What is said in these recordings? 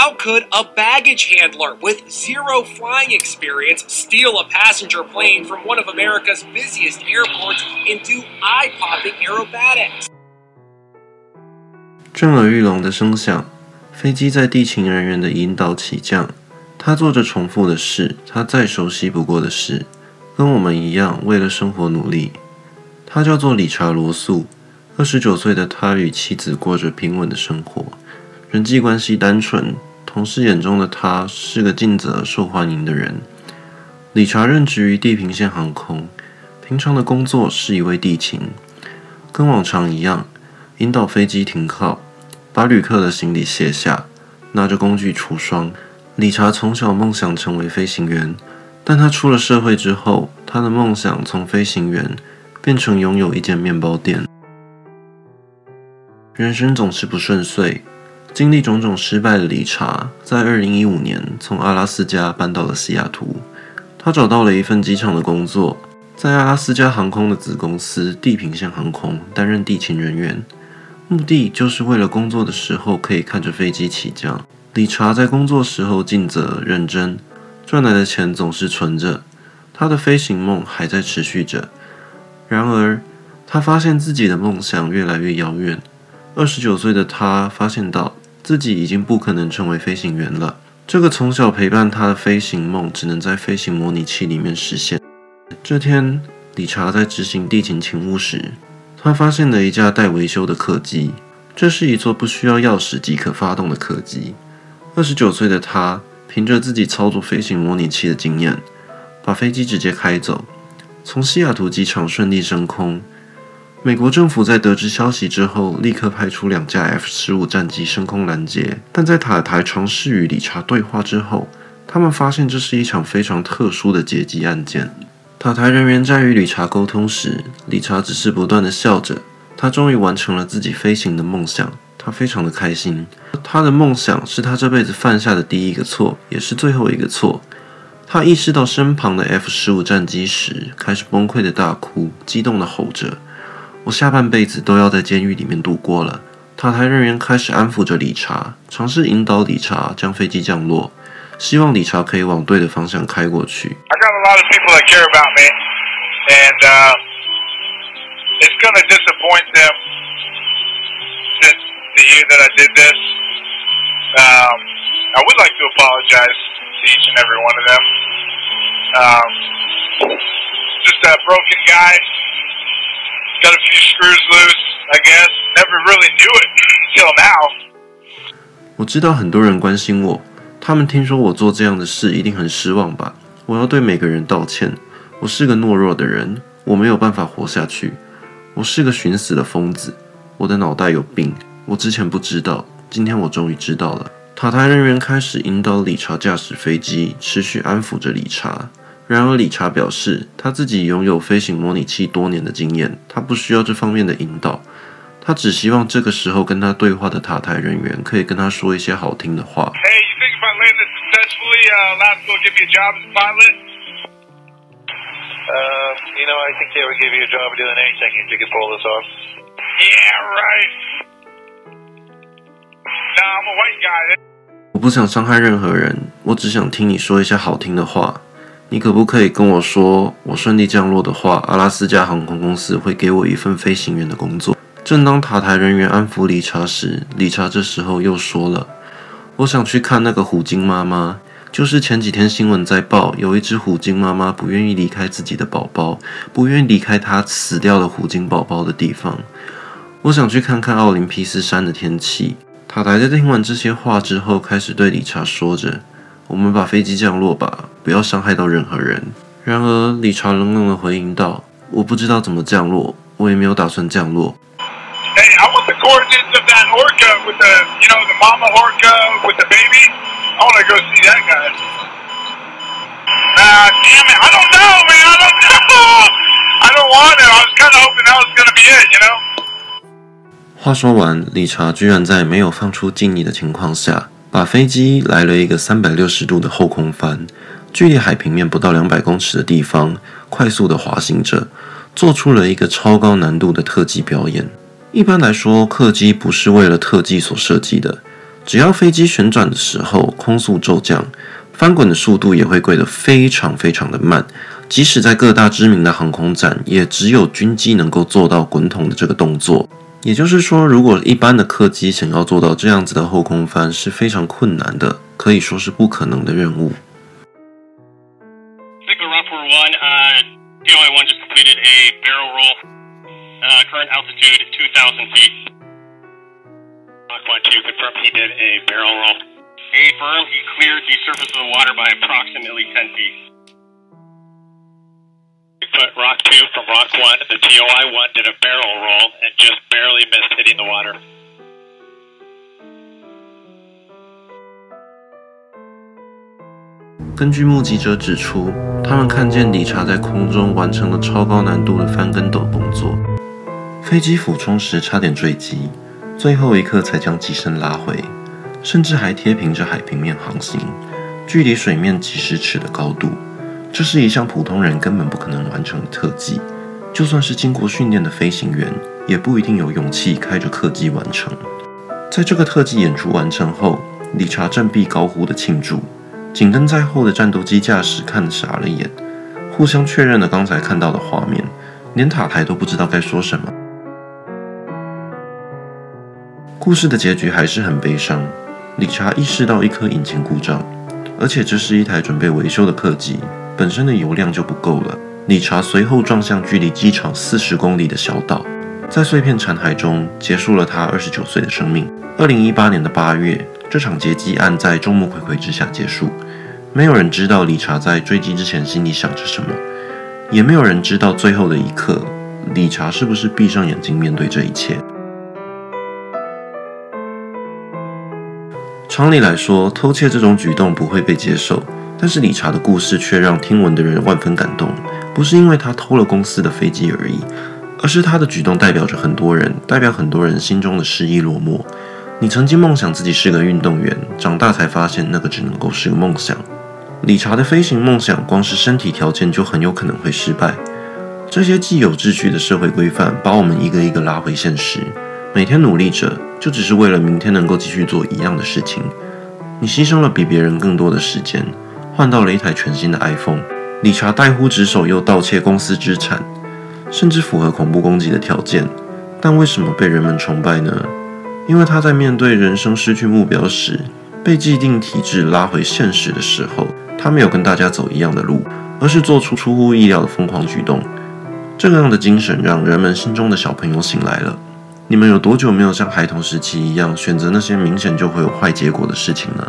How could a baggage handler with zero flying experience steal a passenger plane from one of America's busiest airports and do eye-popping aerobatics? 震耳欲聋的声响，飞机在地勤人员的引导起降。他做着重复的事，他再熟悉不过的事，跟我们一样，为了生活努力。他叫做理查·罗素，二十九岁的他与妻子过着平稳的生活，人际关系单纯。同事眼中的他是个尽责、受欢迎的人。理查任职于地平线航空，平常的工作是一位地勤，跟往常一样，引导飞机停靠，把旅客的行李卸下，拿着工具除霜。理查从小梦想成为飞行员，但他出了社会之后，他的梦想从飞行员变成拥有一间面包店。人生总是不顺遂。经历种种失败的理查，在二零一五年从阿拉斯加搬到了西雅图。他找到了一份机场的工作，在阿拉斯加航空的子公司地平线航空担任地勤人员，目的就是为了工作的时候可以看着飞机起降。理查在工作时候尽责认真，赚来的钱总是存着，他的飞行梦还在持续着。然而，他发现自己的梦想越来越遥远。二十九岁的他发现到，自己已经不可能成为飞行员了。这个从小陪伴他的飞行梦，只能在飞行模拟器里面实现。这天，理查在执行地勤勤务时，他发现了一架待维修的客机。这是一座不需要钥匙即可发动的客机。二十九岁的他，凭着自己操作飞行模拟器的经验，把飞机直接开走，从西雅图机场顺利升空。美国政府在得知消息之后，立刻派出两架 F 十五战机升空拦截。但在塔台尝试与理查对话之后，他们发现这是一场非常特殊的劫机案件。塔台人员在与理查沟通时，理查只是不断地笑着。他终于完成了自己飞行的梦想，他非常的开心。他的梦想是他这辈子犯下的第一个错，也是最后一个错。他意识到身旁的 F 十五战机时，开始崩溃的大哭，激动地吼着。我下半辈子都要在监狱里面度过了。塔台人员开始安抚着理查，尝试引导理查将飞机降落，希望理查可以往对的方向开过去。I got a lot of people that care about me, and uh, it's gonna disappoint them to, to hear that I did this. Um, I would like to apologize to each and every one of them. Um, just a broken guy. Got a few screws loose, I guess. Never really knew it until now. 我知道很多人关心我，他们听说我做这样的事一定很失望吧？我要对每个人道歉。我是个懦弱的人，我没有办法活下去。我是个寻死的疯子，我的脑袋有病。我之前不知道，今天我终于知道了。塔台人员开始引导理查驾驶飞机，持续安抚着理查。然而，理查表示他自己拥有飞行模拟器多年的经验，他不需要这方面的引导。他只希望这个时候跟他对话的塔台人员可以跟他说一些好听的话。Hey, you think if I landed successfully, uh, Labs will give me a job as a pilot? Uh, you know, I think they would give you a job doing anything if you could pull this off. Yeah, right. Nah, I'm a white guy. 我不想伤害任何人，我只想听你说一些好听的话。你可不可以跟我说，我顺利降落的话，阿拉斯加航空公司会给我一份飞行员的工作？正当塔台人员安抚理查时，理查这时候又说了：“我想去看那个虎鲸妈妈，就是前几天新闻在报，有一只虎鲸妈妈不愿意离开自己的宝宝，不愿意离开她死掉的虎鲸宝宝的地方。我想去看看奥林匹斯山的天气。”塔台在听完这些话之后，开始对理查说着。我们把飞机降落吧，不要伤害到任何人。然而，理查冷冷的回应道：“我不知道怎么降落，我也没有打算降落。” Hey, I want the coordinates of that orca with the, you know, the mama orca with the baby. I want to go see that guy. Ah, damn it! I don't know, man. I don't know. I don't want it. I was kind of hoping that was gonna be it, you know. 话说完，理查居然在没有放出敬意的情况下。把飞机来了一个三百六十度的后空翻，距离海平面不到两百公尺的地方，快速的滑行着，做出了一个超高难度的特技表演。一般来说，客机不是为了特技所设计的，只要飞机旋转的时候空速骤降，翻滚的速度也会贵得非常非常的慢。即使在各大知名的航空展，也只有军机能够做到滚筒的这个动作。也就是说，如果一般的客机想要做到这样子的后空翻是非常困难的，可以说是不可能的任务。But rock two from rock one, the toi one did a barrel roll and just barely missed hitting the water. 根据目击者指出他们看见理查在空中完成了超高难度的翻跟斗动作。飞机俯冲时差点坠机最后一刻才将机身拉回甚至还贴平着海平面航行距离水面几十尺的高度。这是一项普通人根本不可能完成的特技，就算是经过训练的飞行员，也不一定有勇气开着客机完成。在这个特技演出完成后，理查振臂高呼的庆祝。紧跟在后的战斗机驾驶看傻了眼，互相确认了刚才看到的画面，连塔台都不知道该说什么。故事的结局还是很悲伤。理查意识到一颗引擎故障，而且这是一台准备维修的客机，本身的油量就不够了。理查随后撞向距离机场四十公里的小岛，在碎片残骸中结束了他二十九岁的生命。二零一八年的八月，这场劫机案在众目睽睽之下结束。没有人知道理查在坠机之前心里想着什么，也没有人知道最后的一刻，理查是不是闭上眼睛面对这一切。常理来说，偷窃这种举动不会被接受，但是理查的故事却让听闻的人万分感动。不是因为他偷了公司的飞机而已，而是他的举动代表着很多人，代表很多人心中的失意落寞。你曾经梦想自己是个运动员，长大才发现那个只能够是个梦想。理查的飞行梦想，光是身体条件就很有可能会失败。这些既有秩序的社会规范，把我们一个一个拉回现实。每天努力着，就只是为了明天能够继续做一样的事情。你牺牲了比别人更多的时间，换到了一台全新的 iPhone。理查怠忽职守，又盗窃公司资产，甚至符合恐怖攻击的条件。但为什么被人们崇拜呢？因为他在面对人生失去目标时，被既定体制拉回现实的时候。他没有跟大家走一样的路，而是做出出乎意料的疯狂举动。这样的精神让人们心中的小朋友醒来了。你们有多久没有像孩童时期一样选择那些明显就会有坏结果的事情呢？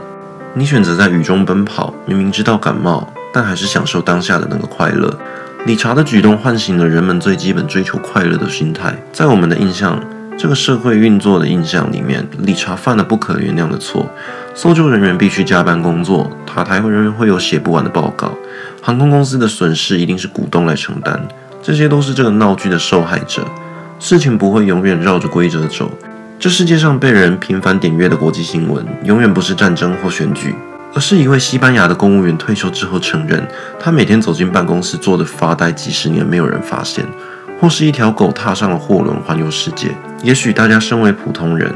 你选择在雨中奔跑，明明知道感冒，但还是享受当下的那个快乐。理查的举动唤醒了人们最基本追求快乐的心态。在我们的印象，这个社会运作的印象里面，理查犯了不可原谅的错。搜救人员必须加班工作，塔台人员会有写不完的报告，航空公司的损失一定是股东来承担，这些都是这个闹剧的受害者。事情不会永远绕着规则走。这世界上被人频繁点阅的国际新闻，永远不是战争或选举，而是一位西班牙的公务员退休之后承认，他每天走进办公室坐着发呆几十年没有人发现，或是一条狗踏上了货轮环游世界。也许大家身为普通人。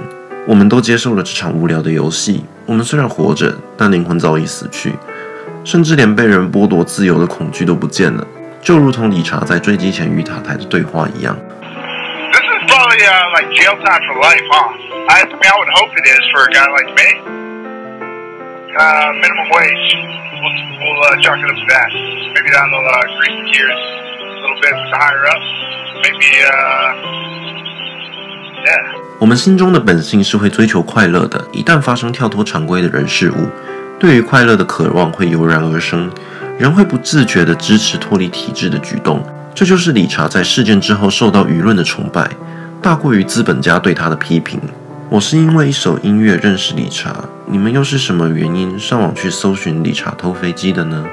我们都接受了这场无聊的游戏。我们虽然活着，但灵魂早已死去，甚至连被人剥夺自由的恐惧都不见了。就如同理查在坠机前与塔台的对话一样。This is probably like jail time for life, huh? I mean, I would hope it is for a guy like me. Minimum wage. We'll we'll chalk it up to that. Maybe that'll grease the gears a little bit with the higher ups. Maybe, yeah. 我们心中的本性是会追求快乐的。一旦发生跳脱常规的人事物，对于快乐的渴望会油然而生，人会不自觉地支持脱离体制的举动。这就是理查在事件之后受到舆论的崇拜，大过于资本家对他的批评。我是因为一首音乐认识理查，你们又是什么原因上网去搜寻理查偷飞机的呢？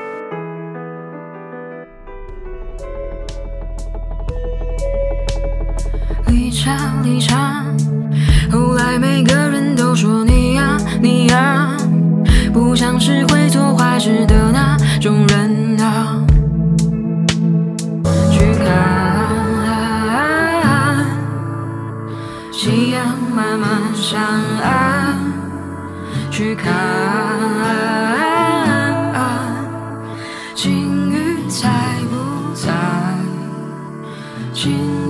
理查，理查。后来每个人都说你呀，你呀，不像是会做坏事的那种人啊。去看，夕阳慢慢上岸，去看。金鱼在不在？金鱼？